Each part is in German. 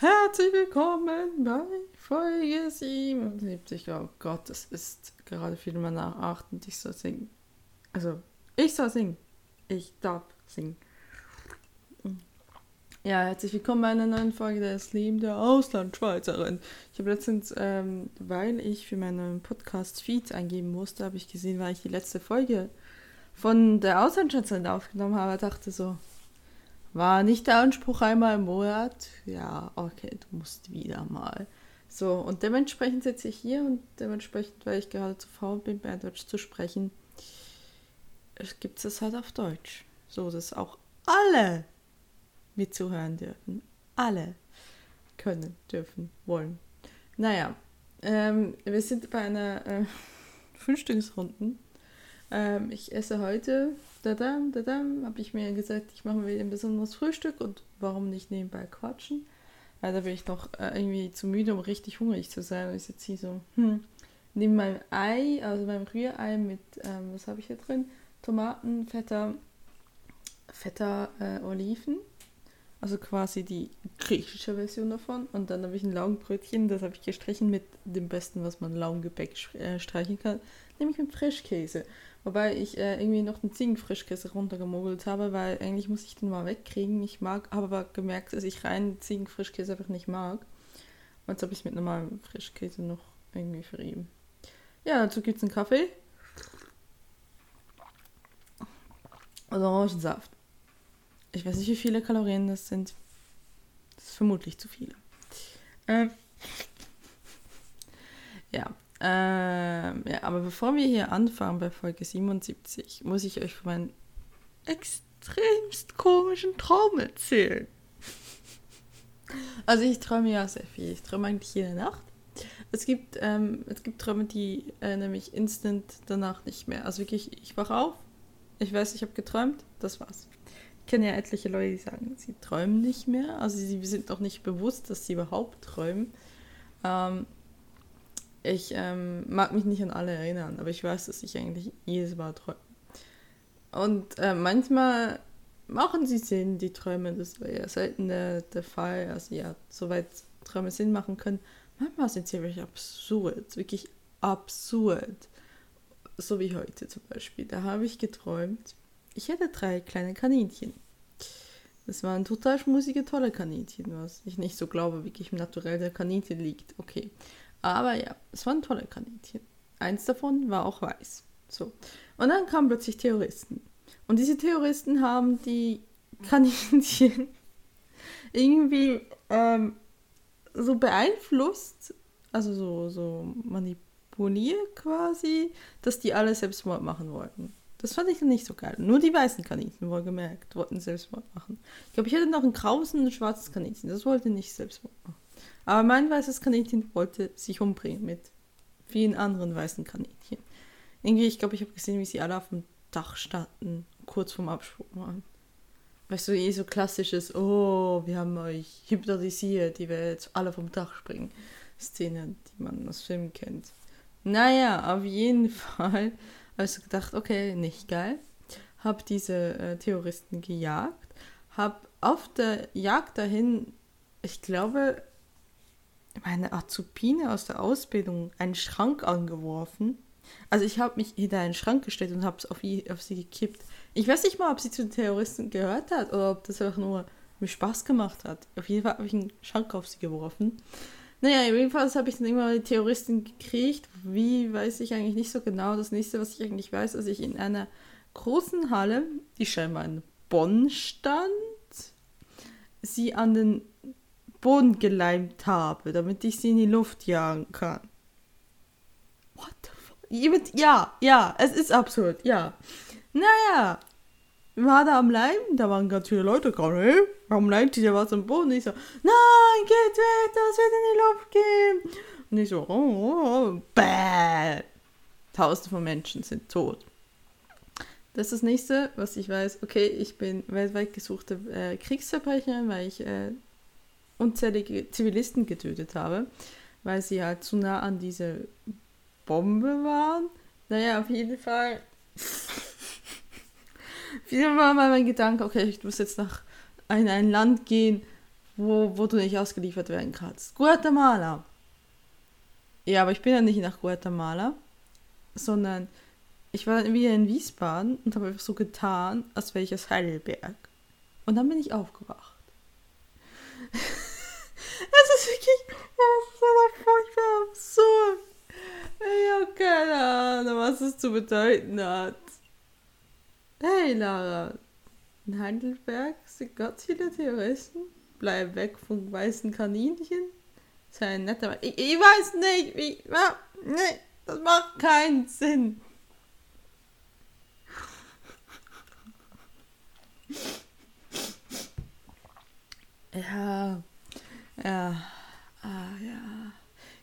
Herzlich willkommen bei Folge 77. Oh Gott, es ist gerade viel mal nach 8 und ich soll singen. Also, ich soll singen. Ich darf singen. Ja, herzlich willkommen bei einer neuen Folge des Leben der Auslandschweizerin. Ich habe letztens, ähm, weil ich für meinen Podcast Feeds eingeben musste, habe ich gesehen, weil ich die letzte Folge von der Auslandschweizerin aufgenommen habe, dachte so, war nicht der Anspruch einmal im Monat? Ja, okay, du musst wieder mal. So, und dementsprechend sitze ich hier und dementsprechend, weil ich gerade zu faul bin, bei Deutsch zu sprechen, gibt es halt auf Deutsch. So, dass auch alle mitzuhören dürfen. Alle können, dürfen, wollen. Naja, ähm, wir sind bei einer äh, Frühstücksrunde. Ähm, ich esse heute dadam, dadam, habe ich mir gesagt, ich mache mir ein besonderes Frühstück und warum nicht nebenbei quatschen? Weil da bin ich noch äh, irgendwie zu müde, um richtig hungrig zu sein. Und ich sitze hier so, hm, neben meinem Ei, also meinem Rührei mit, ähm, was habe ich hier drin? Tomaten, fetter, fetter äh, Oliven. Also quasi die griechische Version davon. Und dann habe ich ein Laugenbrötchen, das habe ich gestrichen mit dem Besten, was man Laugengebäck äh, streichen kann, nämlich mit Frischkäse. Wobei ich äh, irgendwie noch einen Ziegenfrischkäse runtergemogelt habe, weil eigentlich muss ich den mal wegkriegen. Ich mag, habe aber gemerkt, dass ich rein Ziegenfrischkäse einfach nicht mag. Und jetzt habe ich es mit normalem Frischkäse noch irgendwie verrieben. Ja, dazu gibt es einen Kaffee. Und Orangensaft. Ich weiß nicht, wie viele Kalorien das sind. Das ist vermutlich zu viele. Ähm. Ja, ähm, ja, aber bevor wir hier anfangen bei Folge 77, muss ich euch von meinem extremst komischen Traum erzählen. Also ich träume ja sehr viel. Ich träume eigentlich jede Nacht. Es gibt, ähm, es gibt Träume, die äh, mich instant danach nicht mehr. Also wirklich, ich wache auf, ich weiß, ich habe geträumt, das war's. Ich kenne ja etliche Leute, die sagen, sie träumen nicht mehr. Also sie sind auch nicht bewusst, dass sie überhaupt träumen. Ähm, ich ähm, mag mich nicht an alle erinnern, aber ich weiß, dass ich eigentlich jedes Mal träume. Und äh, manchmal machen sie Sinn, die Träume. Das wäre ja selten der, der Fall. Also ja, soweit Träume Sinn machen können. Manchmal sind sie wirklich absurd, wirklich absurd. So wie heute zum Beispiel. Da habe ich geträumt, ich hätte drei kleine Kaninchen. Das waren total schmusige, tolle Kaninchen, was ich nicht so glaube, wirklich im Naturell der Kaninchen liegt. Okay. Aber ja, es waren tolle Kaninchen. Eins davon war auch weiß. So. Und dann kamen plötzlich Terroristen. Und diese Terroristen haben die Kaninchen irgendwie ähm, so beeinflusst, also so, so manipuliert quasi, dass die alle Selbstmord machen wollten. Das fand ich dann nicht so geil. Nur die weißen Kaninchen, wohlgemerkt, wollten Selbstmord machen. Ich glaube, ich hatte noch ein graues und ein schwarzes Kaninchen. Das wollte nicht Selbstmord machen. Aber mein weißes Kaninchen wollte sich umbringen mit vielen anderen weißen Kaninchen. Irgendwie, ich glaube, ich habe gesehen, wie sie alle auf dem Dach standen, kurz vorm Absprung waren. Weißt du, eh so klassisches, oh, wir haben euch hypnotisiert, die wir jetzt alle vom Dach springen. Szene, die man aus Filmen kennt. Naja, auf jeden Fall habe ich so gedacht, okay, nicht geil. Hab diese äh, Terroristen gejagt. Hab auf der Jagd dahin, ich glaube, meine Azubine aus der Ausbildung einen Schrank angeworfen. Also ich habe mich hinter einen Schrank gestellt und habe es auf, auf, sie gekippt. Ich weiß nicht mal, ob sie zu den Terroristen gehört hat oder ob das einfach nur mir Spaß gemacht hat. Auf jeden Fall habe ich einen Schrank auf sie geworfen. Naja, jedenfalls habe ich dann irgendwann die Terroristen gekriegt. Wie, weiß ich eigentlich nicht so genau. Das nächste, was ich eigentlich weiß, dass ich in einer großen Halle, die scheinbar in Bonn stand, sie an den Boden geleimt habe, damit ich sie in die Luft jagen kann. What the fuck? Ja, ja, es ist absurd, ja. Naja, war da am Leim, da waren ganz viele Leute gerade, hey, warum leimt ihr was am Boden? Ich so, nein, geht weg, das wird in die Luft gehen. Und ich so, oh, oh bäh. Tausende von Menschen sind tot. Das ist das nächste, was ich weiß. Okay, ich bin weltweit gesuchte äh, Kriegsverbrecherin, weil ich äh, unzählige Zivilisten getötet habe, weil sie halt zu nah an diese Bombe waren. Naja, auf jeden Fall. Fall war mein Gedanke, okay, ich muss jetzt nach in ein Land gehen, wo, wo du nicht ausgeliefert werden kannst. Guatemala. Ja, aber ich bin ja nicht nach Guatemala, sondern ich war wieder in Wiesbaden und habe einfach so getan, als wäre ich aus Heidelberg. Und dann bin ich aufgewacht. Es ist wirklich, das ist so furchtbar absurd. Ich keine Ahnung, was es zu bedeuten hat. Hey Lara, in Heidelberg sind ganz viele Terroristen. Bleib weg von weißen Kaninchen. Sei ein netter. Ich, ich weiß nicht, wie. Nee, das macht keinen Sinn. Ja. Ja. Ah, ja.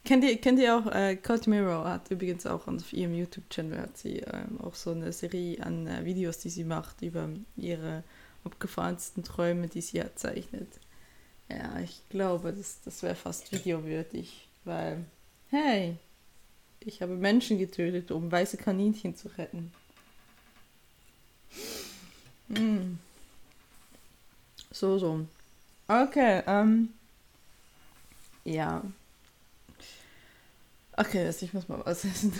Kennt ihr, kennt ihr auch, äh, Cold Mirror hat übrigens auch auf ihrem YouTube-Channel hat sie ähm, auch so eine Serie an äh, Videos, die sie macht über ihre abgefahrensten Träume, die sie erzeichnet. Ja, ich glaube, das, das wäre fast videowürdig, weil, hey, ich habe Menschen getötet, um weiße Kaninchen zu retten. Hm. So, so. Okay, ähm. Ja. Okay, also ich muss mal was essen.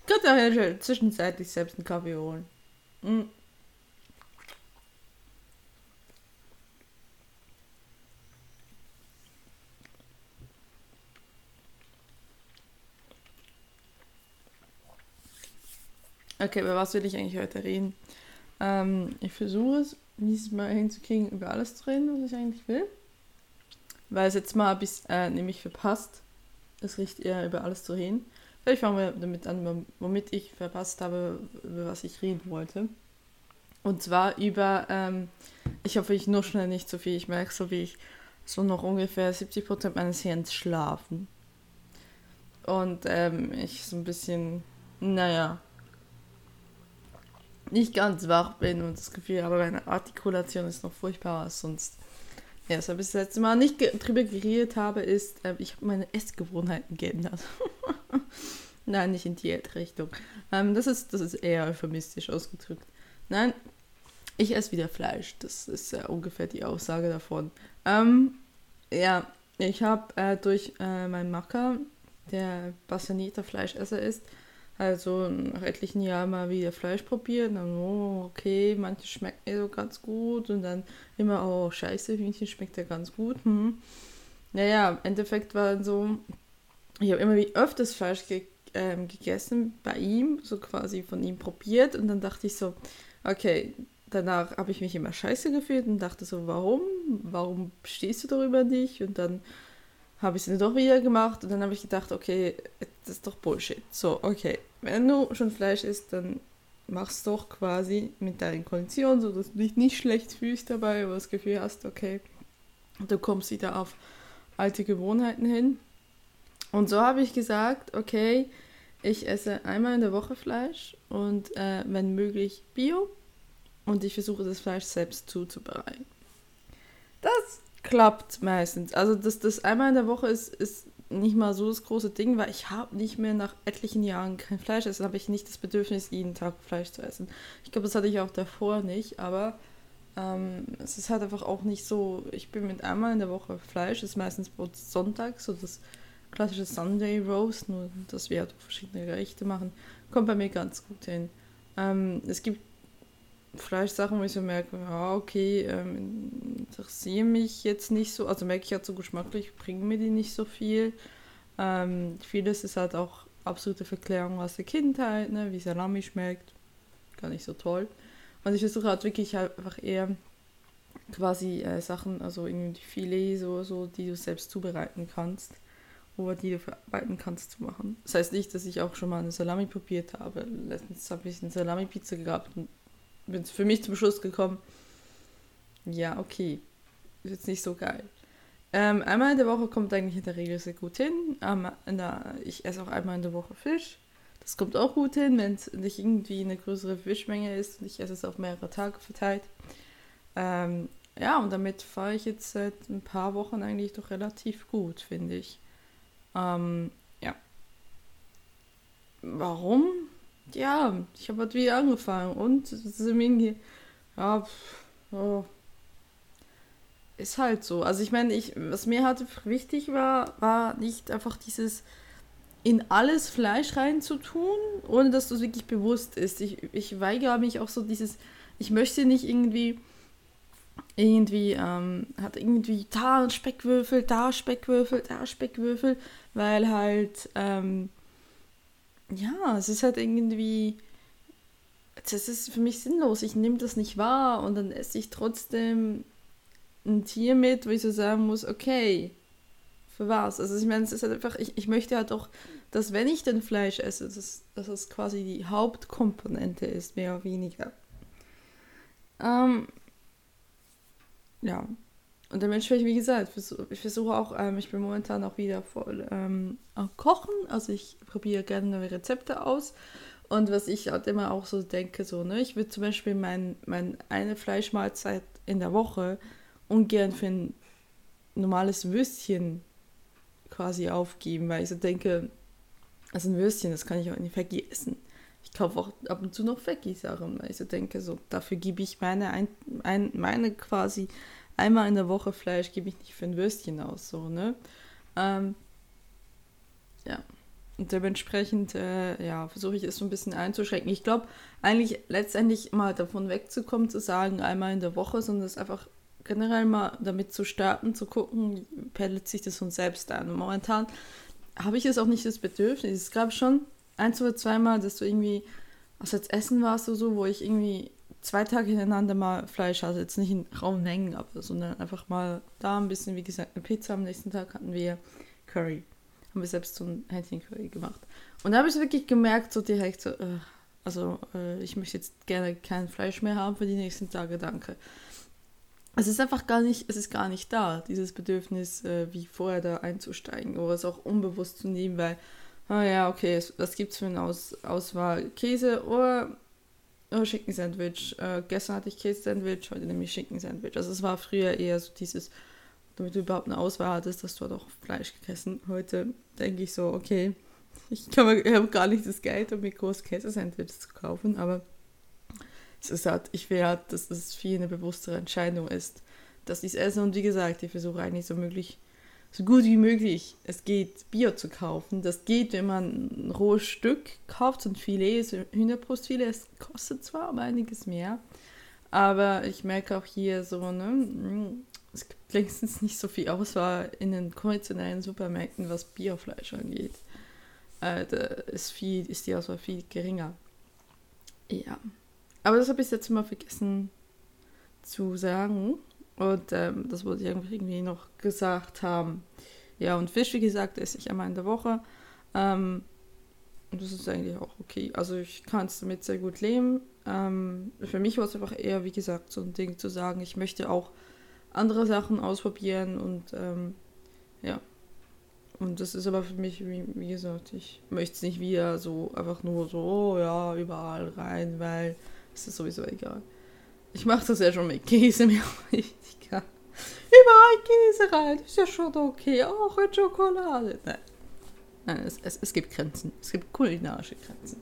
Ich könnte auch ja zwischenzeitlich selbst einen Kaffee holen. Mm. Okay, über was will ich eigentlich heute reden? Ähm, ich versuche es, dieses Mal hinzukriegen, über alles zu reden, was ich eigentlich will. Weil es jetzt mal bis äh, nämlich verpasst, es riecht eher über alles zu reden. Vielleicht fangen wir damit an, womit ich verpasst habe, über was ich reden wollte. Und zwar über, ähm, ich hoffe, ich nur schnell nicht so viel. Ich merke so, wie ich so noch ungefähr 70% meines Hirns schlafen. Und ähm, ich so ein bisschen, naja, nicht ganz wach bin und das Gefühl habe, meine Artikulation ist noch furchtbar als sonst. Ja, was ich das letzte Mal nicht drüber geredet habe, ist, äh, ich habe meine Essgewohnheiten geändert. Nein, nicht in Diätrichtung. Ähm, das, ist, das ist eher euphemistisch ausgedrückt. Nein, ich esse wieder Fleisch. Das ist äh, ungefähr die Aussage davon. Ähm, ja, ich habe äh, durch äh, meinen Macker, der passionierter Fleischesser ist, also nach etlichen Jahren mal wieder Fleisch probiert. Und dann, oh, okay, manche schmeckt mir so ganz gut. Und dann immer, oh, scheiße, Hühnchen schmeckt ja ganz gut. Hm. Naja, im Endeffekt war dann so, ich habe immer wie öfters Fleisch ge ähm, gegessen bei ihm, so quasi von ihm probiert. Und dann dachte ich so, okay, danach habe ich mich immer scheiße gefühlt und dachte so, warum? Warum stehst du darüber nicht? Und dann habe ich es doch wieder gemacht und dann habe ich gedacht, okay, das ist doch Bullshit. So, okay, wenn du schon Fleisch isst, dann machst doch quasi mit deinen Konditionen, so dass du dich nicht schlecht fühlst dabei, aber das Gefühl hast, okay, du kommst wieder auf alte Gewohnheiten hin. Und so habe ich gesagt, okay, ich esse einmal in der Woche Fleisch und äh, wenn möglich Bio und ich versuche das Fleisch selbst zuzubereiten. Das klappt meistens. Also das, das einmal in der Woche ist, ist nicht mal so das große Ding, weil ich habe nicht mehr nach etlichen Jahren kein Fleisch essen, habe ich nicht das Bedürfnis, jeden Tag Fleisch zu essen. Ich glaube, das hatte ich auch davor nicht, aber ähm, es ist halt einfach auch nicht so, ich bin mit einmal in der Woche Fleisch, ist meistens Sonntag, so das klassische Sunday Roast, nur dass wir halt verschiedene Gerichte machen, kommt bei mir ganz gut hin. Ähm, es gibt Fleischsachen, wo ich so merke, ja, okay, ähm, interessieren mich jetzt nicht so, also merke ich halt so geschmacklich, bringen mir die nicht so viel. Ähm, vieles ist halt auch absolute Verklärung aus der Kindheit, ne, wie Salami schmeckt, gar nicht so toll. Und ich versuche halt wirklich halt einfach eher quasi äh, Sachen, also irgendwie Filet, so, so, die du selbst zubereiten kannst oder die du verarbeiten kannst zu machen. Das heißt nicht, dass ich auch schon mal eine Salami probiert habe. Letztens habe ich eine Salami-Pizza gehabt und bin für mich zum Schluss gekommen, ja, okay, ist jetzt nicht so geil. Ähm, einmal in der Woche kommt eigentlich in der Regel sehr gut hin. Ähm, der, ich esse auch einmal in der Woche Fisch. Das kommt auch gut hin, wenn es nicht irgendwie eine größere Fischmenge ist und ich esse es auf mehrere Tage verteilt. Ähm, ja, und damit fahre ich jetzt seit ein paar Wochen eigentlich doch relativ gut, finde ich. Ähm, ja. Warum? Ja, ich habe halt wieder angefangen und Semini, ja, oh, ist halt so. Also ich meine, ich, was mir halt wichtig war, war nicht einfach dieses in alles Fleisch reinzutun, ohne dass du es wirklich bewusst ist. Ich, ich weigere mich auch so dieses, ich möchte nicht irgendwie irgendwie ähm, hat irgendwie da Speckwürfel, da Speckwürfel, da Speckwürfel, weil halt ähm, ja, es ist halt irgendwie das ist für mich sinnlos. Ich nehme das nicht wahr und dann esse ich trotzdem ein Tier mit, wo ich so sagen muss, okay, für was? Also ich meine, es ist halt einfach, ich, ich möchte halt auch, dass wenn ich denn Fleisch esse, dass, dass es quasi die Hauptkomponente ist, mehr oder weniger. Ähm, ja. Und dementsprechend, wie gesagt, ich versuche auch, ähm, ich bin momentan auch wieder voll ähm, am Kochen. Also ich probiere gerne neue Rezepte aus. Und was ich halt immer auch so denke, so, ne, ich würde zum Beispiel mein, mein eine Fleischmahlzeit in der Woche ungern für ein normales Würstchen quasi aufgeben, weil ich so denke, also ein Würstchen, das kann ich auch nicht vergessen. Ich kaufe auch ab und zu noch Veggie-Sachen, weil ich so denke, so dafür gebe ich meine, ein, ein, meine quasi einmal in der Woche Fleisch, gebe ich nicht für ein Würstchen aus, so, ne? Ähm, ja. Und dementsprechend, äh, ja, versuche ich es so ein bisschen einzuschränken. Ich glaube, eigentlich letztendlich mal davon wegzukommen, zu sagen, einmal in der Woche, sondern es einfach generell mal damit zu starten, zu gucken, pendelt sich das von selbst an. Und momentan habe ich es auch nicht das Bedürfnis. Es gab schon ein, zwei, zweimal, dass du irgendwie, was jetzt Essen warst oder so, wo ich irgendwie zwei Tage hintereinander mal Fleisch hatte. Jetzt nicht in rauen Mengen, aber, sondern einfach mal da ein bisschen, wie gesagt, eine Pizza. Am nächsten Tag hatten wir Curry. Haben wir selbst so ein Hähnchen-Curry gemacht. Und da habe ich wirklich gemerkt, so direkt so, äh, also äh, ich möchte jetzt gerne kein Fleisch mehr haben für die nächsten Tage, danke. Es ist einfach gar nicht, es ist gar nicht da, dieses Bedürfnis, äh, wie vorher da einzusteigen oder es auch unbewusst zu nehmen, weil ah ja, okay, was gibt es für eine Aus Auswahl? Käse oder, oder Schinken-Sandwich. Äh, gestern hatte ich Käse-Sandwich, heute nehme ich Schinken-Sandwich. Also es war früher eher so dieses, damit du überhaupt eine Auswahl hattest, dass du halt auch Fleisch gegessen. Heute denke ich so, okay, ich, ich habe gar nicht das Geld, um mir groß Käse-Sandwich zu kaufen, aber es ist halt, ich will halt, dass das viel eine bewusstere Entscheidung ist, dass ich es esse. Und wie gesagt, ich versuche eigentlich so möglich so gut wie möglich es geht, Bier zu kaufen. Das geht, wenn man ein rohes Stück kauft, ein Filet, Hühnerbrustfilet. Es kostet zwar aber einiges mehr, aber ich merke auch hier so, ne, es gibt längstens nicht so viel Auswahl in den konventionellen Supermärkten, was Biofleisch angeht. Äh, da ist, viel, ist die Auswahl viel geringer. Ja. Aber das habe ich jetzt mal vergessen zu sagen. Und ähm, das wollte ich irgendwie noch gesagt haben. Ja, und Fisch, wie gesagt, esse ich einmal in der Woche. Ähm, und das ist eigentlich auch okay. Also ich kann es damit sehr gut leben. Ähm, für mich war es einfach eher, wie gesagt, so ein Ding zu sagen, ich möchte auch andere Sachen ausprobieren und ähm, ja. Und das ist aber für mich, wie, wie gesagt, ich möchte es nicht wieder so einfach nur so, oh ja, überall rein, weil es ist sowieso egal. Ich mache das ja schon mit Käse, mir richtig klar. Überall Käse rein, ist ja schon okay. Auch in Schokolade. Nein, Nein es, es, es gibt Grenzen. Es gibt kulinarische Grenzen.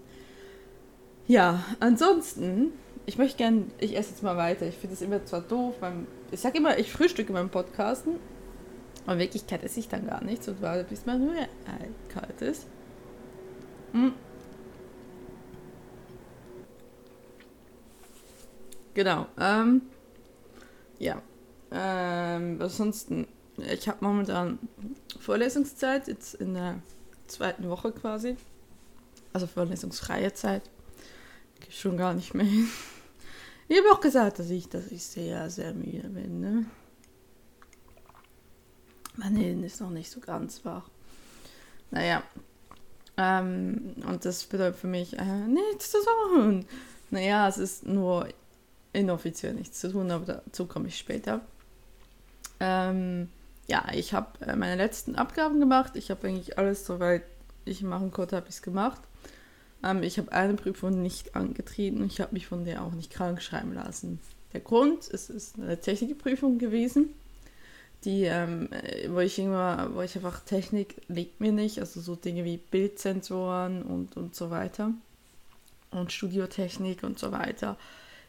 Ja, ansonsten, ich möchte gerne, ich esse jetzt mal weiter. Ich finde es immer zwar doof, beim, ich sage immer, ich frühstücke beim Podcasten, aber in Wirklichkeit esse ich dann gar nichts und warte, bis mein Hunger kalt ist. Hm. Genau. Ähm, ja. Ähm, ansonsten, ich habe momentan Vorlesungszeit, jetzt in der zweiten Woche quasi. Also vorlesungsfreie Zeit. Geht schon gar nicht mehr hin. Ich habe auch gesagt, dass ich, dass ich sehr, sehr müde bin. Ne? Mein Hirn ist noch nicht so ganz wach. Naja. Ähm, und das bedeutet für mich äh, nichts zu tun. Naja, es ist nur inoffiziell nichts zu tun, aber dazu komme ich später. Ähm, ja, ich habe äh, meine letzten Abgaben gemacht. Ich habe eigentlich alles, soweit ich machen konnte, habe ich es gemacht. Ähm, ich habe eine Prüfung nicht angetreten und ich habe mich von der auch nicht krank schreiben lassen. Der Grund, es ist eine Technikprüfung gewesen, die, ähm, wo ich irgendwann, wo ich einfach Technik liegt mir nicht, also so Dinge wie Bildsensoren und, und so weiter und Studiotechnik und so weiter,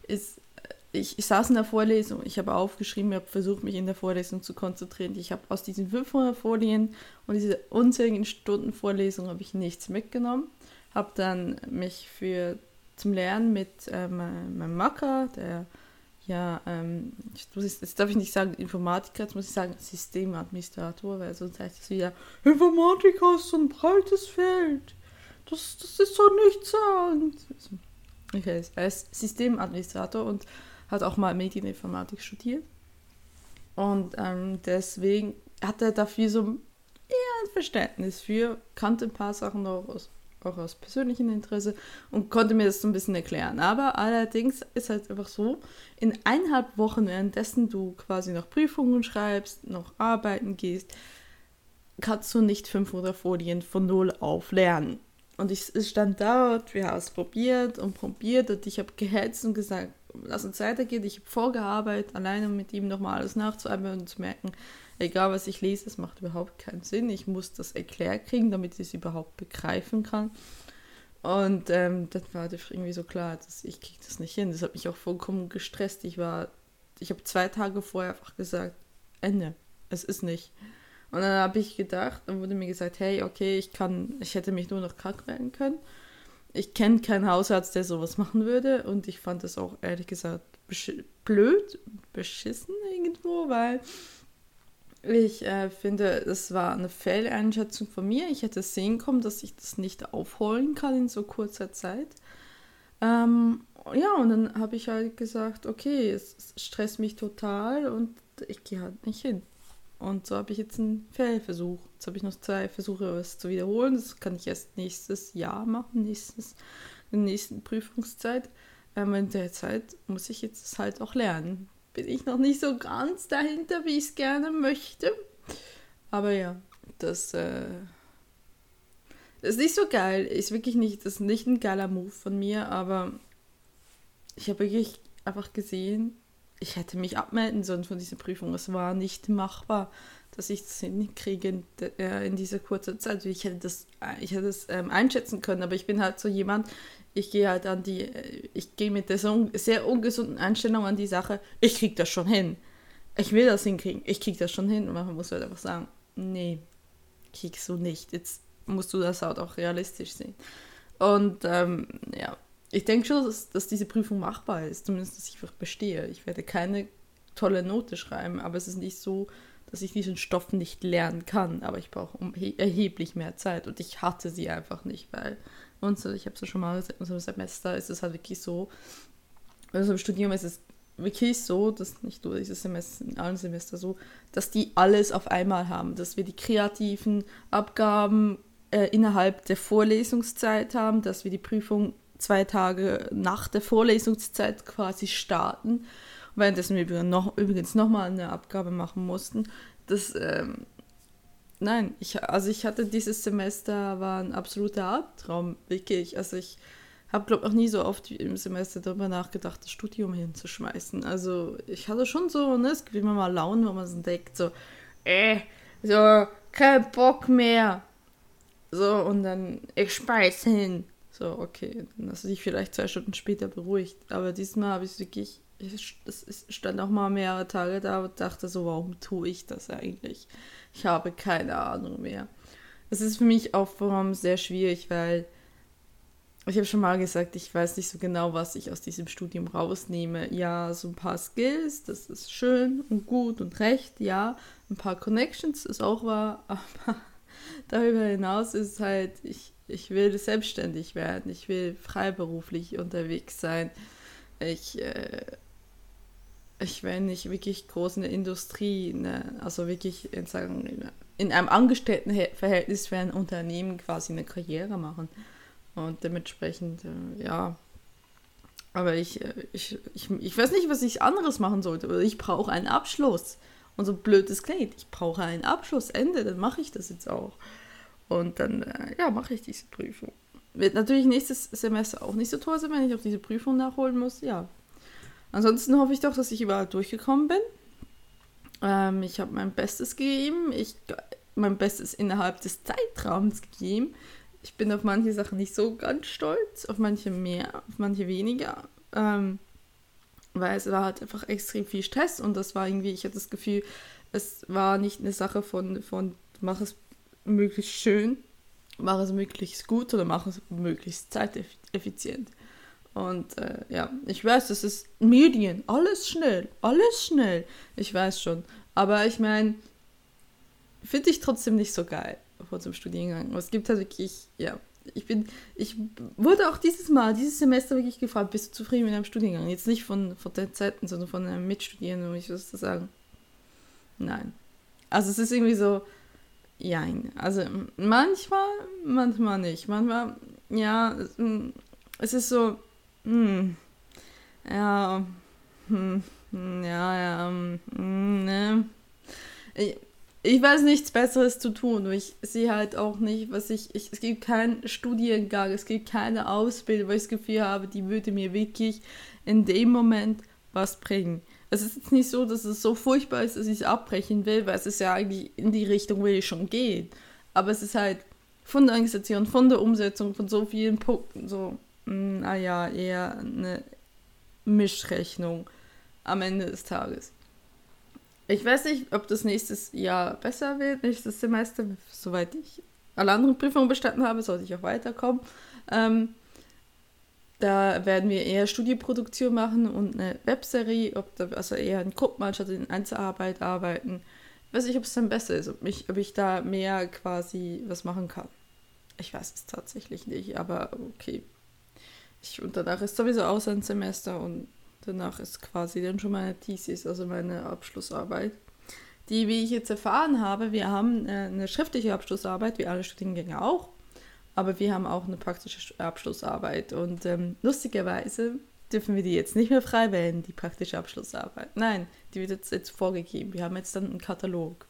ist ich, ich, saß in der Vorlesung, ich habe aufgeschrieben, ich habe versucht, mich in der Vorlesung zu konzentrieren. Ich habe aus diesen 500 Folien und diese unzähligen Stunden Vorlesung habe ich nichts mitgenommen. Habe dann mich für zum Lernen mit ähm, meinem Macker, der ja, ähm, jetzt darf ich nicht sagen Informatiker, jetzt muss ich sagen Systemadministrator, weil sonst heißt es wieder, Informatiker ist so ein breites Feld. Das, das ist doch nichts. Okay, er ist Systemadministrator und hat auch mal Medieninformatik studiert. Und ähm, deswegen hat er dafür so eher ein Verständnis für, kannte ein paar Sachen auch aus, auch aus persönlichem Interesse und konnte mir das so ein bisschen erklären. Aber allerdings ist halt einfach so, in eineinhalb Wochen, währenddessen du quasi noch Prüfungen schreibst, noch arbeiten gehst, kannst du nicht 500 Folien von Null auf lernen. Und ich, stand dort, wir haben es probiert und probiert und ich habe gehetzt und gesagt, lass uns weitergehen. Ich habe vorgearbeitet, alleine mit ihm nochmal alles nachzuarbeiten und zu merken, egal was ich lese, es macht überhaupt keinen Sinn. Ich muss das erklärt kriegen, damit ich es überhaupt begreifen kann. Und ähm, dann war das irgendwie so klar, dass ich kriege das nicht hin. Das hat mich auch vollkommen gestresst. Ich war, ich habe zwei Tage vorher einfach gesagt, Ende. Es ist nicht. Und dann habe ich gedacht, dann wurde mir gesagt, hey, okay, ich kann, ich hätte mich nur noch krank melden können ich kenne keinen Hausarzt, der sowas machen würde. Und ich fand das auch ehrlich gesagt blöd, beschissen irgendwo, weil ich äh, finde, es war eine Fehleinschätzung von mir. Ich hätte sehen kommen, dass ich das nicht aufholen kann in so kurzer Zeit. Ähm, ja, und dann habe ich halt gesagt, okay, es stresst mich total und ich gehe halt nicht hin. Und so habe ich jetzt einen Fehlversuch. Jetzt habe ich noch zwei Versuche, es zu wiederholen. Das kann ich erst nächstes Jahr machen, nächstes, in der nächsten Prüfungszeit. Ähm, in der Zeit muss ich jetzt halt auch lernen. Bin ich noch nicht so ganz dahinter, wie ich es gerne möchte. Aber ja, das äh, ist nicht so geil. Ist wirklich nicht, das ist nicht ein geiler Move von mir, aber ich habe wirklich einfach gesehen, ich hätte mich abmelden sollen von dieser Prüfung. Es war nicht machbar, dass ich das hinkriege in, äh, in dieser kurzen Zeit. Ich hätte das, äh, ich hätte das ähm, einschätzen können, aber ich bin halt so jemand, ich gehe halt an die, äh, ich gehe mit der so sehr ungesunden Einstellung an die Sache, ich kriege das schon hin. Ich will das hinkriegen, ich kriege das schon hin. Und man muss halt einfach sagen, nee, kriegst du nicht. Jetzt musst du das halt auch realistisch sehen. Und ähm, ja, ich denke schon, dass, dass diese Prüfung machbar ist, zumindest, dass ich bestehe. Ich werde keine tolle Note schreiben, aber es ist nicht so, dass ich diesen Stoff nicht lernen kann, aber ich brauche erheblich mehr Zeit und ich hatte sie einfach nicht, weil uns, ich habe es ja schon mal gesagt, in unserem Semester ist es halt wirklich so, also im Studium ist es wirklich so, dass nicht nur dieses Semester, in allen Semestern so, dass die alles auf einmal haben, dass wir die kreativen Abgaben äh, innerhalb der Vorlesungszeit haben, dass wir die Prüfung zwei Tage nach der Vorlesungszeit quasi starten. Währenddessen wir noch, übrigens nochmal eine Abgabe machen mussten. Das, ähm, nein, ich, also ich hatte dieses Semester, war ein absoluter Albtraum, wirklich. Also ich habe, glaube ich, noch nie so oft im Semester darüber nachgedacht, das Studium hinzuschmeißen. Also ich hatte schon so, ne, es gibt immer mal Launen, wo man so denkt, so, äh, so, kein Bock mehr. So, und dann, ich speise hin. So, okay, dann hast du dich vielleicht zwei Stunden später beruhigt. Aber diesmal habe ich wirklich, es stand auch mal mehrere Tage da und dachte so, warum tue ich das eigentlich? Ich habe keine Ahnung mehr. Es ist für mich auch vor sehr schwierig, weil ich habe schon mal gesagt, ich weiß nicht so genau, was ich aus diesem Studium rausnehme. Ja, so ein paar Skills, das ist schön und gut und recht, ja. Ein paar Connections ist auch wahr, aber darüber hinaus ist halt, ich, ich will selbstständig werden, ich will freiberuflich unterwegs sein. Ich, äh, ich will nicht wirklich groß in der Industrie, ne, also wirklich in, sagen, in einem Angestelltenverhältnis für ein Unternehmen quasi eine Karriere machen. Und dementsprechend, äh, ja. Aber ich, äh, ich, ich, ich weiß nicht, was ich anderes machen sollte. Ich brauche einen Abschluss. Und so blöd es klingt, ich brauche einen Abschluss, Ende, dann mache ich das jetzt auch. Und dann, äh, ja, mache ich diese Prüfung. Wird natürlich nächstes Semester auch nicht so toll sein, wenn ich auch diese Prüfung nachholen muss. Ja. Ansonsten hoffe ich doch, dass ich überall durchgekommen bin. Ähm, ich habe mein Bestes gegeben. Ich mein Bestes innerhalb des Zeitraums gegeben. Ich bin auf manche Sachen nicht so ganz stolz, auf manche mehr, auf manche weniger. Ähm, weil es war halt einfach extrem viel Stress und das war irgendwie, ich hatte das Gefühl, es war nicht eine Sache von, von mach es möglichst schön, mach es möglichst gut oder mach es möglichst zeiteffizient. Und äh, ja, ich weiß, das ist Medien, alles schnell, alles schnell. Ich weiß schon. Aber ich meine, finde ich trotzdem nicht so geil vor zum Studiengang. Es gibt halt wirklich, ja, ich bin, ich wurde auch dieses Mal, dieses Semester wirklich gefragt, bist du zufrieden mit deinem Studiengang? Jetzt nicht von, von den Zeiten, sondern von einem Mitstudierenden, um ich das zu sagen. Nein. Also es ist irgendwie so, ja, also manchmal, manchmal nicht. Manchmal, ja, es ist so, hm, ja, hm, ja, ja, hm, ne. Ich, ich weiß nichts Besseres zu tun. Ich sehe halt auch nicht, was ich, ich. Es gibt keinen Studiengang, es gibt keine Ausbildung, wo ich das Gefühl habe, die würde mir wirklich in dem Moment was bringen. Es ist jetzt nicht so, dass es so furchtbar ist, dass ich es abbrechen will, weil es ist ja eigentlich in die Richtung, wo ich schon gehe. Aber es ist halt von der Organisation, von der Umsetzung, von so vielen Punkten so, naja, hm, eher eine Mischrechnung am Ende des Tages. Ich weiß nicht, ob das nächstes Jahr besser wird, nächstes Semester, soweit ich alle anderen Prüfungen bestanden habe, sollte ich auch weiterkommen. Ähm, da werden wir eher Studioproduktion machen und eine Webserie, ob da, also eher in Gruppen anstatt in Einzelarbeit arbeiten. Ich weiß nicht, ob es dann besser ist, ob, mich, ob ich da mehr quasi was machen kann. Ich weiß es tatsächlich nicht, aber okay. Ich, und danach ist sowieso auch ein Semester und Danach ist quasi dann schon meine Thesis, also meine Abschlussarbeit. Die, wie ich jetzt erfahren habe, wir haben äh, eine schriftliche Abschlussarbeit, wie alle Studiengänge auch, aber wir haben auch eine praktische Abschlussarbeit. Und ähm, lustigerweise dürfen wir die jetzt nicht mehr frei wählen, die praktische Abschlussarbeit. Nein, die wird jetzt, jetzt vorgegeben. Wir haben jetzt dann einen Katalog.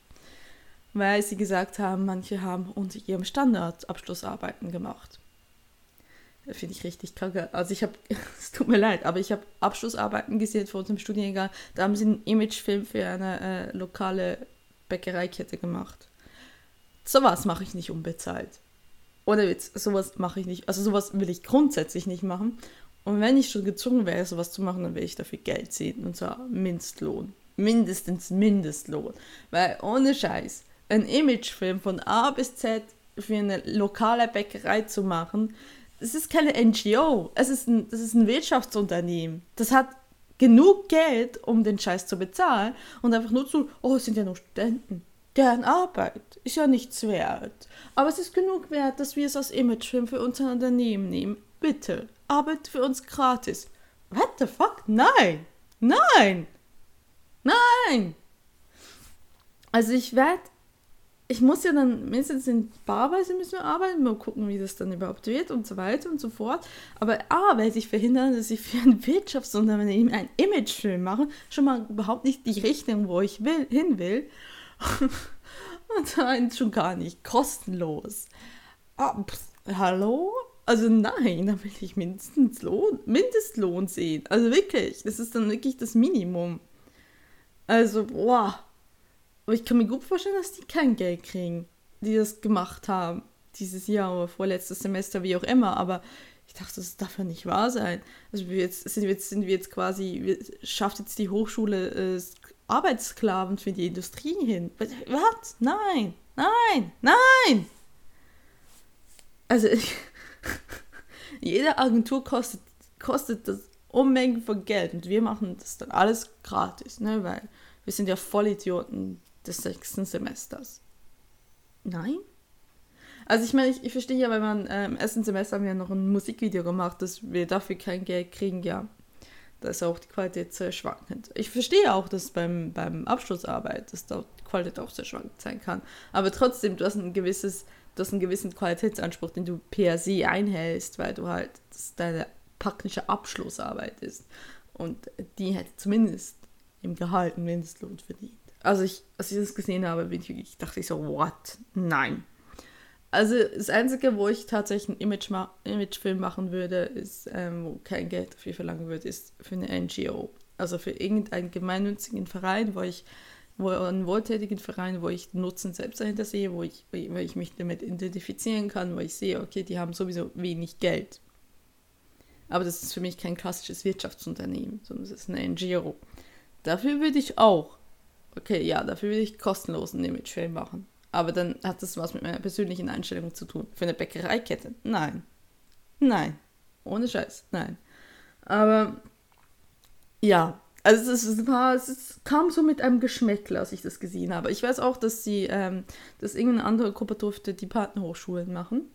Weil sie gesagt haben, manche haben unter ihrem Standard Abschlussarbeiten gemacht. Finde ich richtig kacke. Also ich habe, es tut mir leid, aber ich habe Abschlussarbeiten gesehen vor unserem Studiengang. Da haben sie einen Imagefilm für eine äh, lokale Bäckereikette gemacht. Sowas mache ich nicht unbezahlt. Oder Witz, sowas mache ich nicht. Also sowas will ich grundsätzlich nicht machen. Und wenn ich schon gezwungen wäre, sowas zu machen, dann will ich dafür Geld sehen. Und zwar Mindestlohn. Mindestens Mindestlohn. Weil ohne Scheiß, ein Imagefilm von A bis Z für eine lokale Bäckerei zu machen, es ist keine NGO, es ist ein, das ist ein Wirtschaftsunternehmen. Das hat genug Geld, um den Scheiß zu bezahlen und einfach nur zu, oh, es sind ja nur Studenten. Deren Arbeit ist ja nichts wert. Aber es ist genug wert, dass wir es aus Imagefilm für unser Unternehmen nehmen. Bitte, arbeit für uns gratis. What the fuck? Nein! Nein! Nein! Also ich werde ich muss ja dann mindestens in Barweise müssen wir arbeiten, mal gucken, wie das dann überhaupt wird und so weiter und so fort. Aber A, weil sich verhindern, dass ich für ein Wirtschaftsunternehmen einen Imagefilm mache, schon mal überhaupt nicht die Richtung, wo ich will, hin will. und dann schon gar nicht kostenlos. Ah, pff, hallo? Also nein, da will ich mindestens Lohn, Mindestlohn sehen. Also wirklich, das ist dann wirklich das Minimum. Also, boah. Aber ich kann mir gut vorstellen, dass die kein Geld kriegen, die das gemacht haben. Dieses Jahr oder vorletztes Semester, wie auch immer. Aber ich dachte, das darf ja nicht wahr sein. Also wir jetzt, sind, wir jetzt, sind wir jetzt quasi, schafft jetzt die Hochschule äh, Arbeitssklaven für die Industrie hin? Was? Nein, nein, nein! Also jede Agentur kostet, kostet das Unmengen von Geld und wir machen das dann alles gratis, ne? weil wir sind ja Vollidioten, des sechsten Semesters. Nein? Also ich meine, ich, ich verstehe ja, weil man äh, im ersten Semester haben wir noch ein Musikvideo gemacht, dass wir dafür kein Geld kriegen, ja. Da ist auch die Qualität sehr schwankend. Ich verstehe auch, dass beim, beim Abschlussarbeit, dass da die Qualität auch sehr schwankend sein kann. Aber trotzdem, du hast ein gewisses, du hast einen gewissen Qualitätsanspruch, den du per se einhältst, weil du halt, das deine praktische Abschlussarbeit ist. Und die hätte zumindest im Gehalt einen Mindestlohn verdient also ich, als ich das gesehen habe, bin ich wirklich, dachte ich so, what? Nein. Also das Einzige, wo ich tatsächlich einen Image ma Imagefilm machen würde, ist, ähm, wo kein Geld dafür verlangen würde, ist für eine NGO. Also für irgendeinen gemeinnützigen Verein, wo ich, wo einen wohltätigen Verein, wo ich Nutzen selbst dahinter sehe, wo ich, wo ich mich damit identifizieren kann, wo ich sehe, okay, die haben sowieso wenig Geld. Aber das ist für mich kein klassisches Wirtschaftsunternehmen, sondern es ist eine NGO. Dafür würde ich auch, okay, ja, dafür würde ich kostenlosen Imagefilm machen. Aber dann hat das was mit meiner persönlichen Einstellung zu tun. Für eine Bäckereikette? Nein. Nein. Ohne Scheiß. Nein. Aber ja, also es, war, es kam so mit einem Geschmäckle, als ich das gesehen habe. Ich weiß auch, dass sie, ähm, dass irgendeine andere Gruppe durfte die Partnerhochschulen machen.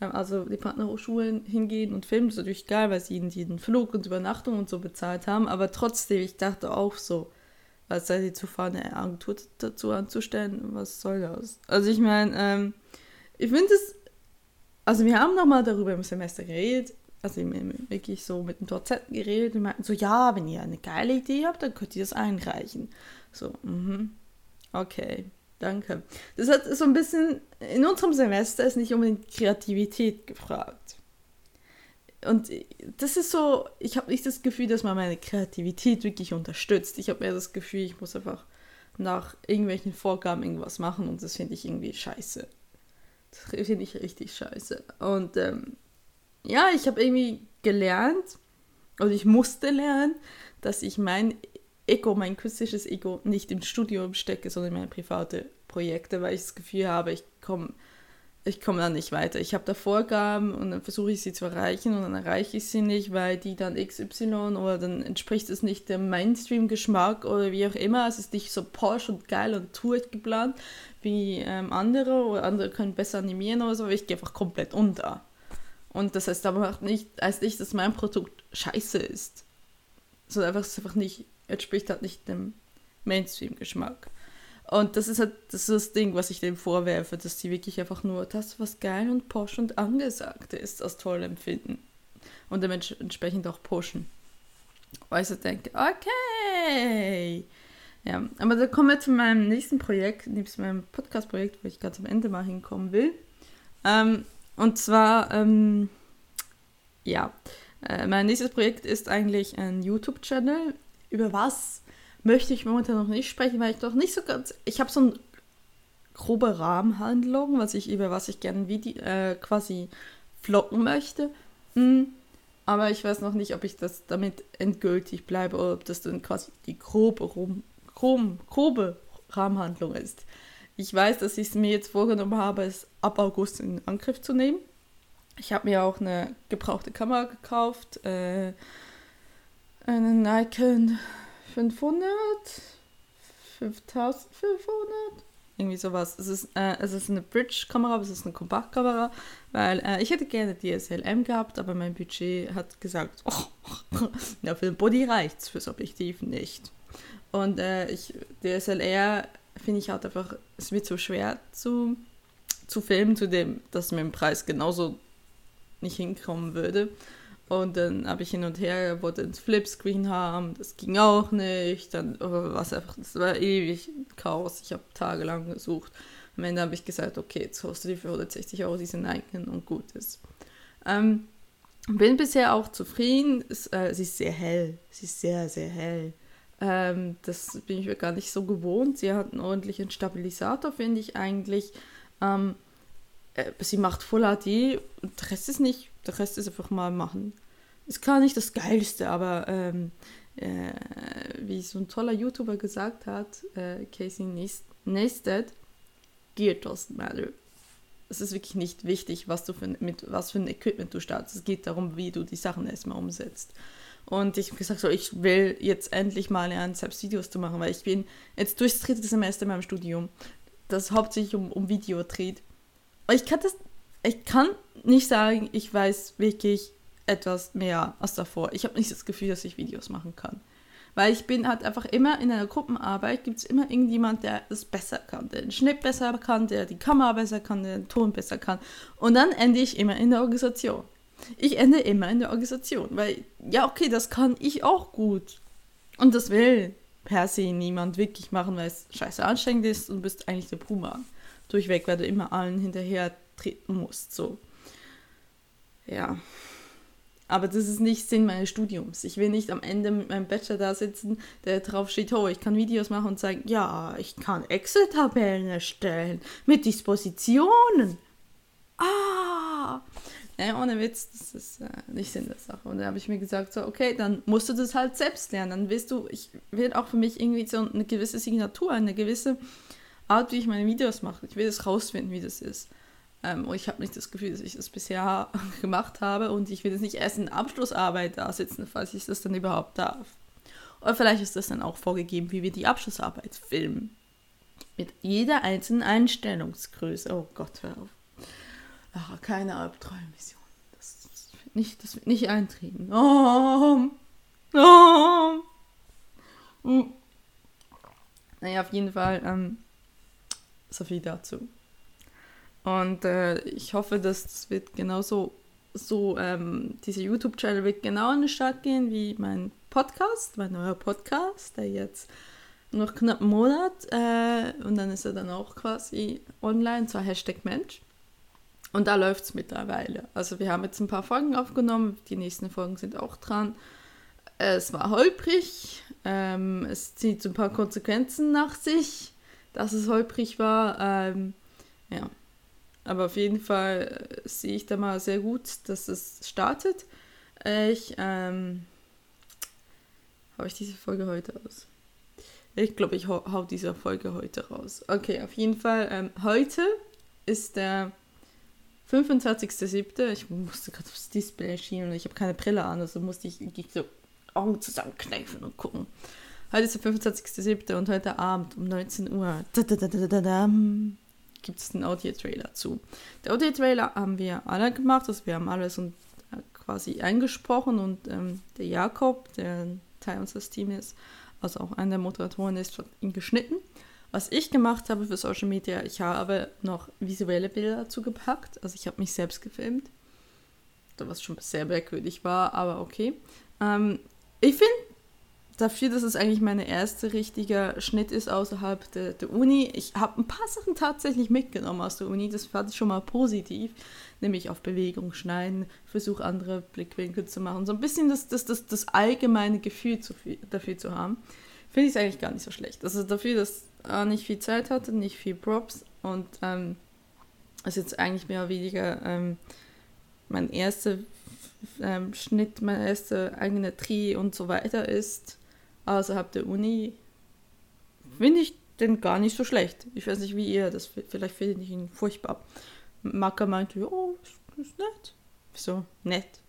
Ähm, also die Partnerhochschulen hingehen und filmen. Das ist natürlich geil, weil sie ihnen den Flug und Übernachtung und so bezahlt haben. Aber trotzdem, ich dachte auch so, was sei sie zu fahren, eine Agentur dazu anzustellen, was soll das? Also ich meine, ähm, ich finde es, also wir haben nochmal darüber im Semester geredet, also wirklich so mit dem Dozenten geredet und meinten so, ja, wenn ihr eine geile Idee habt, dann könnt ihr das einreichen. So, mhm, okay, danke. Das hat so ein bisschen, in unserem Semester ist nicht unbedingt Kreativität gefragt. Und das ist so, ich habe nicht das Gefühl, dass man meine Kreativität wirklich unterstützt. Ich habe mehr das Gefühl, ich muss einfach nach irgendwelchen Vorgaben irgendwas machen und das finde ich irgendwie scheiße. Das finde ich richtig scheiße. Und ähm, ja, ich habe irgendwie gelernt, oder ich musste lernen, dass ich mein Ego, mein künstliches Ego, nicht im Studium stecke, sondern in meine private Projekte, weil ich das Gefühl habe, ich komme ich komme dann nicht weiter. Ich habe da Vorgaben und dann versuche ich sie zu erreichen und dann erreiche ich sie nicht, weil die dann XY oder dann entspricht es nicht dem Mainstream-Geschmack oder wie auch immer. Es ist nicht so Porsche und geil und tourt geplant wie ähm, andere oder andere können besser animieren oder so, aber ich gehe einfach komplett unter. Und das heißt aber nicht, heißt nicht, dass mein Produkt scheiße ist. Sondern einfach, es einfach nicht, entspricht halt nicht dem Mainstream-Geschmack. Und das ist halt das, ist das Ding, was ich dem vorwerfe, dass die wirklich einfach nur das, was geil und posch und angesagt ist, als toll empfinden. Und dementsprechend auch pushen. Weil ich so denke, okay. Ja, aber da kommen wir zu meinem nächsten Projekt, nebst meinem Podcast-Projekt, wo ich ganz am Ende mal hinkommen will. Ähm, und zwar, ähm, ja, äh, mein nächstes Projekt ist eigentlich ein YouTube-Channel. Über was möchte ich momentan noch nicht sprechen, weil ich doch nicht so ganz. Ich habe so eine grobe Rahmenhandlung, was ich über was ich gerne Video, äh, quasi vloggen möchte. Hm. Aber ich weiß noch nicht, ob ich das damit endgültig bleibe oder ob das dann quasi die grobe, rum, grobe, grobe Rahmenhandlung ist. Ich weiß, dass ich es mir jetzt vorgenommen habe, es ab August in Angriff zu nehmen. Ich habe mir auch eine gebrauchte Kamera gekauft, äh, eine Nikon 500, 5500, irgendwie sowas. Es ist, äh, es ist eine Bridge-Kamera, aber es ist eine Kompaktkamera, weil äh, ich hätte gerne DSLM gehabt, aber mein Budget hat gesagt, oh, ja, für den Body reicht es, fürs Objektiv nicht. Und äh, ich, DSLR finde ich halt einfach, es wird so schwer zu, zu filmen, zu dem, dass mit dem Preis genauso nicht hinkommen würde. Und dann habe ich hin und her, wollte ein Flipscreen haben, das ging auch nicht. Dann oh, war es einfach, das war ewig Chaos. Ich habe tagelang gesucht. Am Ende habe ich gesagt, okay, jetzt kostet die für 160 Euro diese Nikon und gut ist. Ähm, bin bisher auch zufrieden. Es, äh, sie ist sehr hell. Sie ist sehr, sehr hell. Ähm, das bin ich mir gar nicht so gewohnt. Sie hat einen ordentlichen Stabilisator, finde ich eigentlich. Ähm, äh, sie macht Full HD der Rest ist nicht der Rest ist einfach mal machen. Ist gar nicht das Geilste, aber ähm, äh, wie so ein toller YouTuber gesagt hat, äh, Casey Neistat, Gear doesn't matter. Es ist wirklich nicht wichtig, was du für, mit was für ein Equipment du startest. Es geht darum, wie du die Sachen erstmal umsetzt. Und ich habe gesagt, so, ich will jetzt endlich mal lernen, selbst Videos zu machen, weil ich bin jetzt durchs dritte Semester in meinem Studium, das hauptsächlich um, um Video dreht. Und ich kann das ich kann nicht sagen, ich weiß wirklich etwas mehr als davor. Ich habe nicht das Gefühl, dass ich Videos machen kann. Weil ich bin halt einfach immer in einer Gruppenarbeit, gibt es immer irgendjemand, der es besser kann, der den Schnitt besser kann, der die Kamera besser kann, der den Ton besser kann. Und dann ende ich immer in der Organisation. Ich ende immer in der Organisation, weil, ja, okay, das kann ich auch gut. Und das will per se niemand wirklich machen, weil es scheiße anstrengend ist und bist eigentlich der Puma. Durchweg, weil du immer allen hinterher treten musst. So. Ja. Aber das ist nicht Sinn meines Studiums. Ich will nicht am Ende mit meinem Bachelor da sitzen, der drauf steht, oh, ich kann Videos machen und sagen, ja, ich kann Excel-Tabellen erstellen mit Dispositionen. Ah! Ja, ohne Witz, das ist äh, nicht Sinn der Sache. Und dann habe ich mir gesagt, so, okay, dann musst du das halt selbst lernen. Dann wirst du, ich will auch für mich irgendwie so eine gewisse Signatur, eine gewisse Art, wie ich meine Videos mache. Ich will es rausfinden, wie das ist. Ähm, ich habe nicht das Gefühl, dass ich das bisher gemacht habe und ich will jetzt nicht erst in Abschlussarbeit da sitzen, falls ich das dann überhaupt darf. Oder vielleicht ist das dann auch vorgegeben, wie wir die Abschlussarbeit filmen. Mit jeder einzelnen Einstellungsgröße. Oh Gott, hör auf. Ach, keine Albträummission. Das, das, wird nicht, eintreten. Oh, oh. Naja, auf jeden Fall, ähm, so viel dazu. Und äh, ich hoffe, dass das wird genauso so, ähm, dieser YouTube-Channel wird genau in den Start gehen wie mein Podcast, mein neuer Podcast, der jetzt noch knapp einen Monat äh, und dann ist er dann auch quasi online, zwar Hashtag Mensch. Und da läuft es mittlerweile. Also wir haben jetzt ein paar Folgen aufgenommen, die nächsten Folgen sind auch dran. Es war holprig, ähm, es zieht so ein paar Konsequenzen nach sich, dass es holprig war. Ähm, ja, aber auf jeden Fall äh, sehe ich da mal sehr gut, dass es startet. Ich, ähm, habe ich diese Folge heute aus? Ich glaube, ich hau, hau diese Folge heute raus. Okay, auf jeden Fall. Ähm, heute ist der 25.07. Ich musste gerade aufs Display schieben und ich habe keine Brille an, also musste ich, ich so Augen zusammenkneifen und gucken. Heute ist der 25.07. und heute Abend um 19 Uhr gibt es einen Audio-Trailer zu. Der Audio-Trailer haben wir alle gemacht, also wir haben alles und, äh, quasi eingesprochen und ähm, der Jakob, der Teil unseres Teams ist, also auch einer der Moderatoren ist, hat ihn geschnitten. Was ich gemacht habe für Social Media, ich habe noch visuelle Bilder dazu gepackt. Also ich habe mich selbst gefilmt. Was schon sehr merkwürdig war, aber okay. Ähm, ich finde dafür, dass es eigentlich mein erster richtiger Schnitt ist außerhalb der, der Uni. Ich habe ein paar Sachen tatsächlich mitgenommen aus der Uni. Das fand ich schon mal positiv. Nämlich auf Bewegung schneiden, Versuch andere Blickwinkel zu machen. So ein bisschen das, das, das, das allgemeine Gefühl zu, dafür zu haben. Finde ich es eigentlich gar nicht so schlecht. Also dafür, dass er nicht viel Zeit hatte, nicht viel Props und ähm, es jetzt eigentlich mehr oder weniger ähm, mein erster ähm, Schnitt, mein erster eigene Dreh und so weiter ist außerhalb der Uni, finde ich den gar nicht so schlecht. Ich weiß nicht, wie ihr das, vielleicht finde ich ihn furchtbar. Maka meinte, oh, ist, nett. So, nett.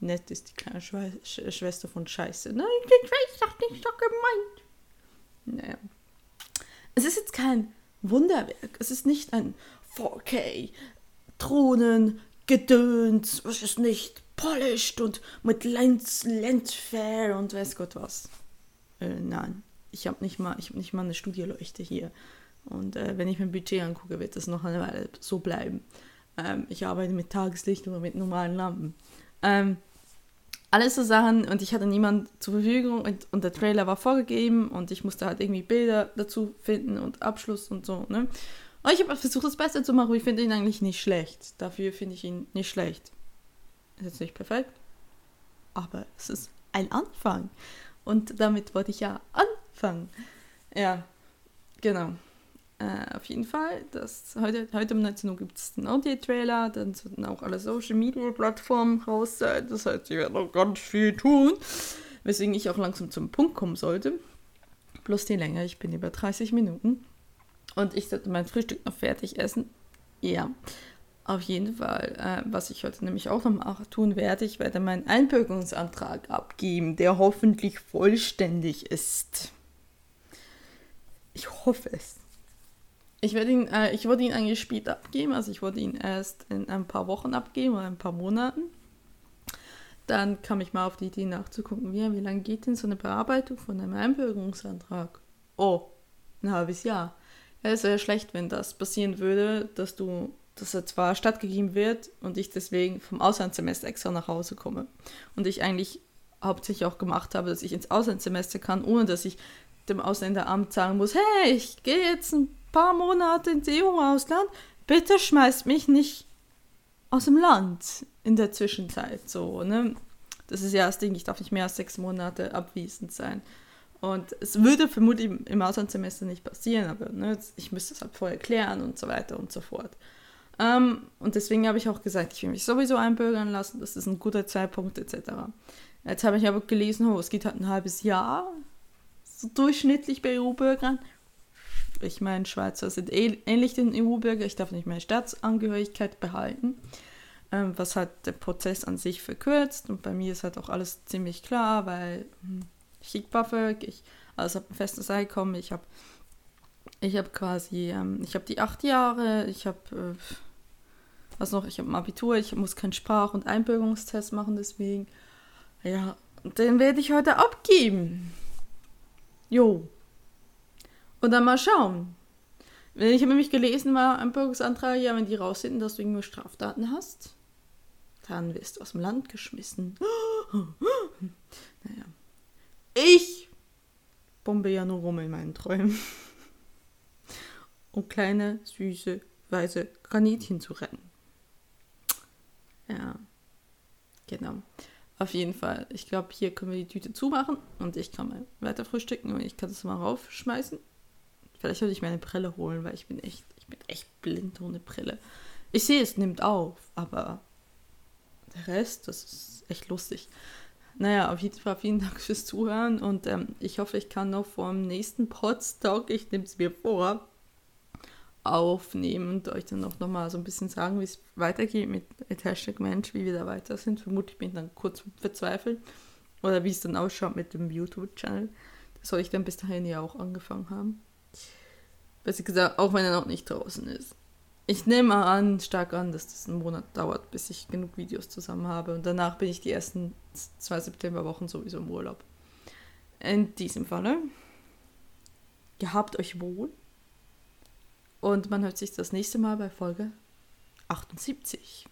Nett ist die kleine Schwe Schwester von Scheiße. Nein, ich weiß doch nicht so gemeint. Naja. Es ist jetzt kein Wunderwerk. Es ist nicht ein 4K Drohnen Gedöns, was ist nicht polished und mit Lens, Lensfair und weiß Gott was. Äh, nein, ich habe nicht, mal, hab nicht mal eine Studioleuchte hier. Und äh, wenn ich mein Budget angucke, wird das noch eine Weile so bleiben. Ähm, ich arbeite mit Tageslicht oder mit normalen Lampen. Ähm, alles so Sachen und ich hatte niemand zur Verfügung und, und, der Trailer war vorgegeben und ich musste halt irgendwie Bilder dazu finden und Abschluss und so. Ne? Und ich habe versucht, das Beste zu machen. Ich finde ihn eigentlich nicht schlecht. Dafür finde ich ihn nicht schlecht. Ist jetzt nicht perfekt, aber es ist ein Anfang. Und damit wollte ich ja anfangen. Ja, genau. Äh, auf jeden Fall, das, heute, heute um 19 Uhr gibt es den Audio-Trailer, dann sollten auch alle Social-Media-Plattformen raus sein. Das heißt, ich werde noch ganz viel tun, weswegen ich auch langsam zum Punkt kommen sollte. Bloß die Länge, ich bin über 30 Minuten. Und ich sollte mein Frühstück noch fertig essen. Ja. Auf jeden Fall, äh, was ich heute nämlich auch noch tun werde, ich werde meinen Einbürgerungsantrag abgeben, der hoffentlich vollständig ist. Ich hoffe es. Ich werde ihn, äh, ich wollte ihn eigentlich später abgeben, also ich wollte ihn erst in ein paar Wochen abgeben oder ein paar Monaten. Dann kam ich mal auf die Idee nachzugucken, wie, wie lange geht denn so eine Bearbeitung von einem Einbürgerungsantrag? Oh, ein halbes Jahr. Ja, es wäre schlecht, wenn das passieren würde, dass du dass er zwar stattgegeben wird und ich deswegen vom Auslandssemester extra nach Hause komme. Und ich eigentlich hauptsächlich auch gemacht habe, dass ich ins Auslandssemester kann, ohne dass ich dem Ausländeramt sagen muss, hey, ich gehe jetzt ein paar Monate ins EU-Ausland, bitte schmeißt mich nicht aus dem Land in der Zwischenzeit. So, ne? Das ist ja das Ding, ich darf nicht mehr als sechs Monate abwesend sein. Und es würde vermutlich im Auslandssemester nicht passieren, aber ne, ich müsste es halt vorher klären und so weiter und so fort. Ähm, und deswegen habe ich auch gesagt, ich will mich sowieso einbürgern lassen, das ist ein guter Zeitpunkt etc. Jetzt habe ich aber gelesen, oh, es geht halt ein halbes Jahr, so durchschnittlich bei EU-Bürgern. Ich meine, Schweizer sind ähnlich den EU-Bürger, ich darf nicht meine Staatsangehörigkeit behalten, ähm, was halt den Prozess an sich verkürzt. Und bei mir ist halt auch alles ziemlich klar, weil hm, ich krieg BAföG, ich also habe ein festes Einkommen, ich habe ich habe quasi, ähm, ich habe die acht Jahre, ich habe, äh, was noch, ich habe ein Abitur, ich muss keinen Sprach- und Einbürgerungstest machen, deswegen, ja, den werde ich heute abgeben. Jo. Und dann mal schauen. Ich habe nämlich gelesen, war Einbürgerungsantrag, ja, wenn die rausfinden, dass du irgendwo Straftaten hast, dann wirst du aus dem Land geschmissen. naja. Ich bombe ja nur rum in meinen Träumen um kleine, süße, weiße Kaninchen zu retten. Ja, genau. Auf jeden Fall. Ich glaube, hier können wir die Tüte zumachen und ich kann mal weiter frühstücken und ich kann das mal raufschmeißen. Vielleicht sollte ich mir eine Brille holen, weil ich bin echt, ich bin echt blind ohne Brille. Ich sehe, es nimmt auf, aber der Rest, das ist echt lustig. Naja, auf jeden Fall vielen Dank fürs Zuhören und ähm, ich hoffe, ich kann noch vor dem nächsten Podstock, ich nehme es mir vor, aufnehmen und euch dann auch nochmal so ein bisschen sagen, wie es weitergeht mit, Hashtag Mensch, wie wir da weiter sind. Vermutlich bin ich dann kurz verzweifelt. Oder wie es dann ausschaut mit dem YouTube-Channel. Das soll ich dann bis dahin ja auch angefangen haben. Besser gesagt, auch wenn er noch nicht draußen ist. Ich nehme an, stark an, dass das einen Monat dauert, bis ich genug Videos zusammen habe. Und danach bin ich die ersten zwei Septemberwochen sowieso im Urlaub. In diesem Falle, gehabt euch wohl. Und man hört sich das nächste Mal bei Folge 78.